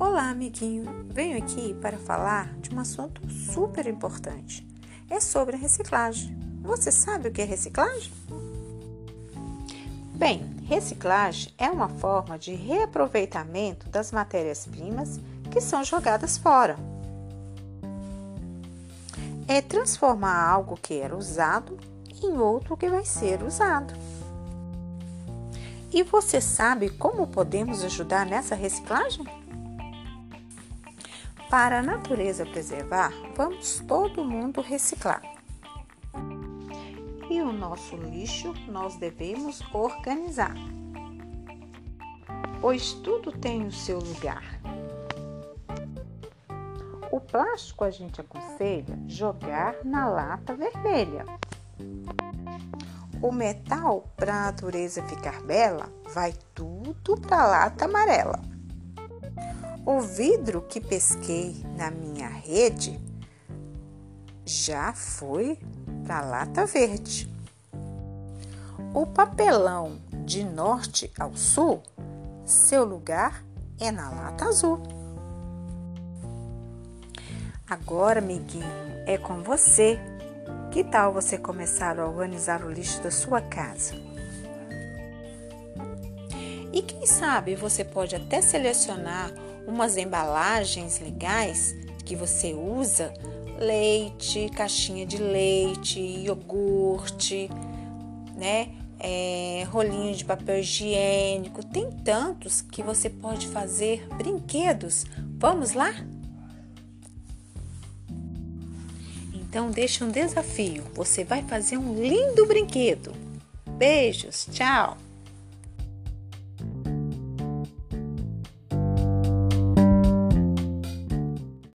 Olá, amiguinho. Venho aqui para falar de um assunto super importante. É sobre a reciclagem. Você sabe o que é reciclagem? Bem, reciclagem é uma forma de reaproveitamento das matérias-primas que são jogadas fora. É transformar algo que era usado em outro que vai ser usado. E você sabe como podemos ajudar nessa reciclagem? Para a natureza preservar, vamos todo mundo reciclar. E o nosso lixo nós devemos organizar, pois tudo tem o seu lugar. O plástico a gente aconselha jogar na lata vermelha. O metal, para a natureza ficar bela, vai tudo para a lata amarela. O vidro que pesquei na minha rede já foi para lata verde. O papelão de norte ao sul, seu lugar é na lata azul. Agora, amiguinho, é com você. Que tal você começar a organizar o lixo da sua casa? E quem sabe você pode até selecionar umas embalagens legais que você usa, leite, caixinha de leite, iogurte, né? É, rolinho de papel higiênico, tem tantos que você pode fazer brinquedos. Vamos lá? Então deixa um desafio. Você vai fazer um lindo brinquedo. Beijos, tchau.